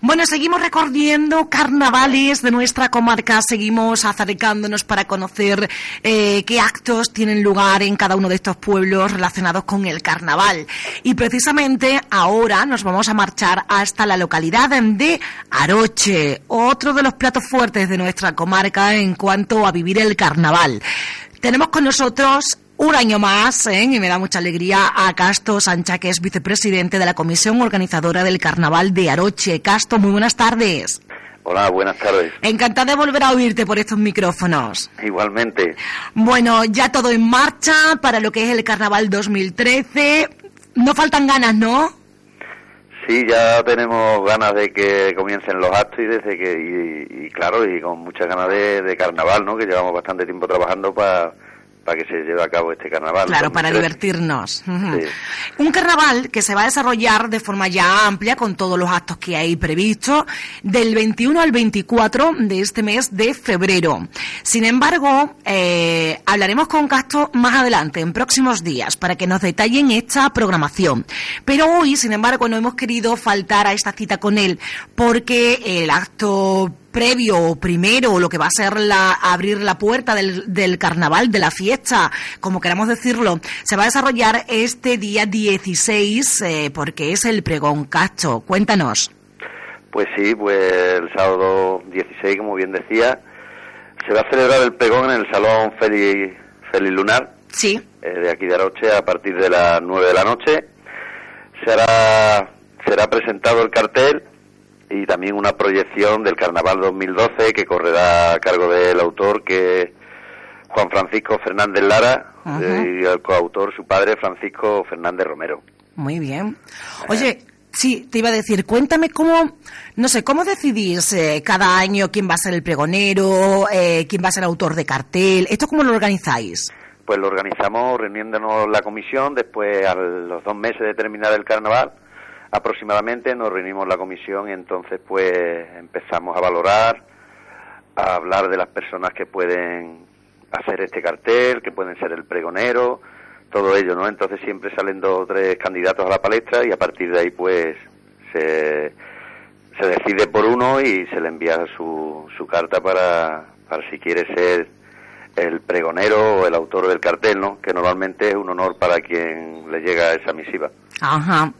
Bueno, seguimos recorriendo carnavales de nuestra comarca, seguimos acercándonos para conocer eh, qué actos tienen lugar en cada uno de estos pueblos relacionados con el carnaval. Y precisamente ahora nos vamos a marchar hasta la localidad de Aroche, otro de los platos fuertes de nuestra comarca en cuanto a vivir el carnaval. Tenemos con nosotros un año más, ¿eh? y me da mucha alegría, a Casto Sancha, que es vicepresidente de la Comisión Organizadora del Carnaval de Aroche. Casto, muy buenas tardes. Hola, buenas tardes. Encantada de volver a oírte por estos micrófonos. Igualmente. Bueno, ya todo en marcha para lo que es el Carnaval 2013. No faltan ganas, ¿no? Sí, ya tenemos ganas de que comiencen los actos y desde que y, claro y con muchas ganas de, de carnaval, ¿no? Que llevamos bastante tiempo trabajando para para que se lleve a cabo este carnaval. Claro, para divertirnos. Un carnaval que se va a desarrollar de forma ya amplia con todos los actos que hay previstos del 21 al 24 de este mes de febrero. Sin embargo, eh, hablaremos con Castro más adelante, en próximos días, para que nos detallen esta programación. Pero hoy, sin embargo, no hemos querido faltar a esta cita con él porque el acto previo o primero o lo que va a ser la, abrir la puerta del, del, carnaval, de la fiesta, como queramos decirlo, se va a desarrollar este día 16 eh, porque es el pregón cacho. Cuéntanos. Pues sí, pues el sábado 16, como bien decía, se va a celebrar el pregón en el Salón Feliz, Feliz Lunar. Sí. Eh, de aquí de Aroche a partir de las 9 de la noche. Será, será presentado el cartel y también una proyección del Carnaval 2012 que correrá a cargo del autor que Juan Francisco Fernández Lara y el coautor su padre Francisco Fernández Romero. Muy bien. Oye, sí, te iba a decir, cuéntame cómo, no sé, cómo decidís eh, cada año quién va a ser el pregonero, eh, quién va a ser el autor de cartel, ¿esto cómo lo organizáis? Pues lo organizamos reuniéndonos la comisión después a los dos meses de terminar el carnaval aproximadamente nos reunimos la comisión y entonces pues empezamos a valorar, a hablar de las personas que pueden hacer este cartel, que pueden ser el pregonero, todo ello, ¿no? Entonces siempre salen dos o tres candidatos a la palestra y a partir de ahí pues se, se decide por uno y se le envía su, su carta para, para si quiere ser el pregonero o el autor del cartel, ¿no? Que normalmente es un honor para quien le llega esa misiva. Ajá.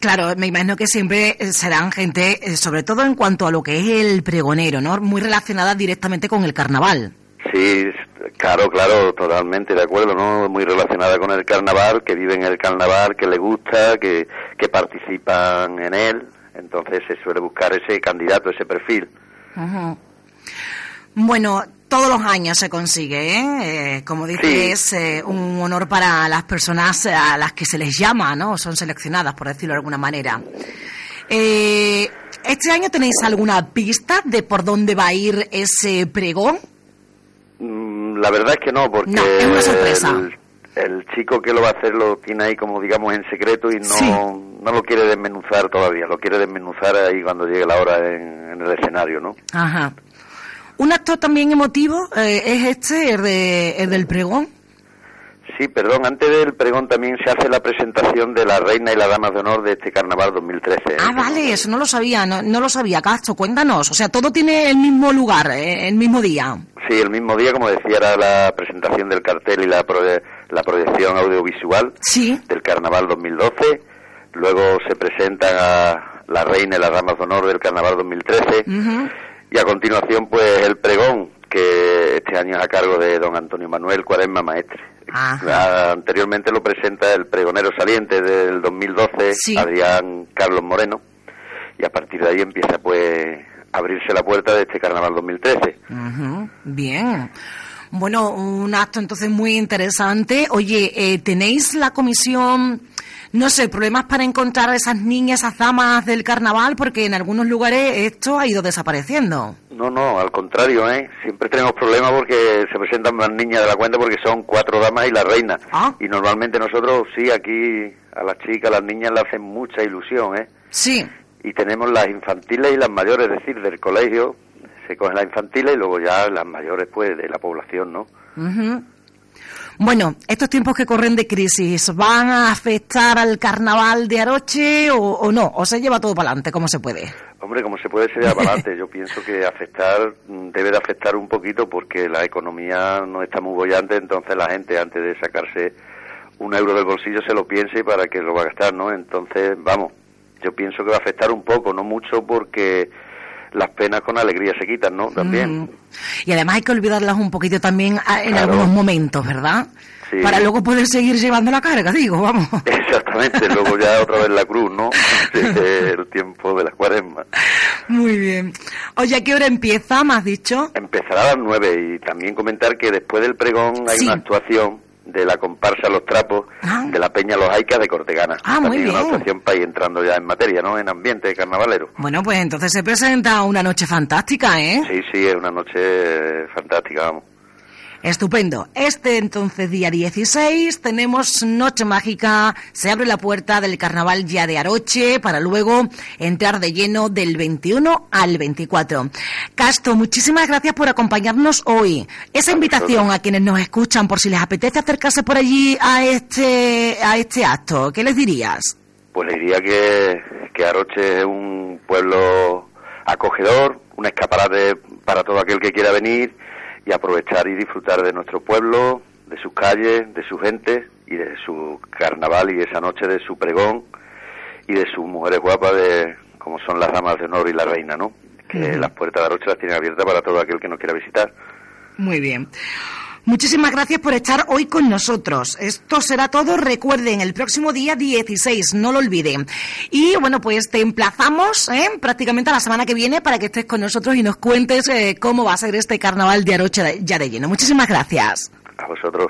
Claro, me imagino que siempre eh, serán gente, eh, sobre todo en cuanto a lo que es el pregonero, ¿no? Muy relacionada directamente con el carnaval. Sí, claro, claro, totalmente de acuerdo, ¿no? Muy relacionada con el carnaval, que viven el carnaval, que le gusta, que, que participan en él. Entonces se suele buscar ese candidato, ese perfil. Ajá. Bueno, todos los años se consigue, ¿eh? eh como dice, es eh, un honor para las personas a las que se les llama, ¿no? Son seleccionadas, por decirlo de alguna manera. Eh, ¿Este año tenéis alguna pista de por dónde va a ir ese pregón? Mm, la verdad es que no, porque... No, es una sorpresa. El, chico que lo va a hacer lo tiene ahí como digamos en secreto y no, no lo quiere desmenuzar todavía, lo quiere desmenuzar ahí cuando llegue la hora en, en el escenario, ¿no? Ajá. Un acto también emotivo eh, es este, el, de, el del pregón. Sí, perdón, antes del pregón también se hace la presentación de la reina y la dama de honor de este carnaval 2013. ¿eh? Ah, vale, eso no lo sabía, no, no lo sabía, Castro, cuéntanos. O sea, todo tiene el mismo lugar, eh, el mismo día. Sí, el mismo día, como decía, era la presentación del cartel y la, la proyección audiovisual sí. del carnaval 2012. Luego se presentan a la reina y las damas de honor del carnaval 2013. Uh y a continuación, pues el pregón, que este año es a cargo de don Antonio Manuel Cuaresma Maestre. Anteriormente lo presenta el pregonero saliente del 2012, Adrián Carlos Moreno, y a partir de ahí empieza pues a abrirse la puerta de este carnaval 2013. Bien. Bueno, un acto entonces muy interesante. Oye, eh, ¿tenéis la comisión no sé, problemas para encontrar a esas niñas, esas damas del carnaval, porque en algunos lugares esto ha ido desapareciendo. No, no, al contrario, ¿eh? Siempre tenemos problemas porque se presentan más niñas de la cuenta porque son cuatro damas y la reina. Ah. Y normalmente nosotros, sí, aquí a las chicas, a las niñas le hacen mucha ilusión, ¿eh? Sí. Y tenemos las infantiles y las mayores, es decir, del colegio, se cogen las infantiles y luego ya las mayores, pues, de la población, ¿no? Bueno, estos tiempos que corren de crisis, ¿van a afectar al carnaval de Aroche o, no? ¿O se lleva todo para adelante? ¿Cómo se puede? Hombre, como se puede, se lleva para adelante. Yo pienso que afectar, mm, debe de afectar un poquito porque la economía no está muy bollante, entonces la gente antes de sacarse un euro del bolsillo se lo piense para que lo va a gastar, ¿no? Entonces, vamos, yo pienso que va a afectar un poco, no mucho porque las penas con alegría se quitan, ¿no? También. Y además hay que olvidarlas un poquito también ah, en algunos momentos, ¿verdad? Sí. Para luego poder seguir llevando la carga, digo, vamos. Exactamente, luego ya otra vez la cruz, ¿no? el tiempo de la cuaresma. Muy bien. Oye, ¿a qué hora empieza, me has dicho? Empezará a las nueve y también comentar que después del pregón hay una actuación de la comparsa Los Trapos Ah. de la Peña Los Aicas de Cortegana. Ah, muy También una bien. actuación para ir entrando ya en materia, ¿no? En ambiente carnavalero. Bueno, pues entonces se presenta una noche fantástica, ¿eh? Sí, sí, es una noche fantástica, vamos. Estupendo. Este entonces día 16 tenemos Noche Mágica, se abre la puerta del carnaval ya de Aroche para luego entrar de lleno del 21 al 24. Castro, muchísimas gracias por acompañarnos hoy. Esa invitación a quienes nos escuchan por si les apetece acercarse por allí a este a este acto, ¿qué les dirías? Pues le diría que, que Aroche es un pueblo acogedor, un escaparate para todo aquel que quiera venir y aprovechar y disfrutar de nuestro pueblo, de sus calles, de su gente y de su carnaval y esa noche de su pregón y de sus mujeres guapas de como son las damas de honor y la reina, ¿no? Que Ujú. las puertas de Aroche las tienen abiertas para todo aquel que nos quiera visitar. Muy bien. Muchísimas gracias por estar hoy con nosotros. Esto será todo. Recuerden, el próximo día 16, no lo olviden. Y bueno, pues te emplazamos ¿eh? prácticamente a la semana que viene para que estés con nosotros y nos cuentes eh, cómo va a ser este carnaval de Aroche de- ya de lleno. Muchísimas gracias. A vosotros.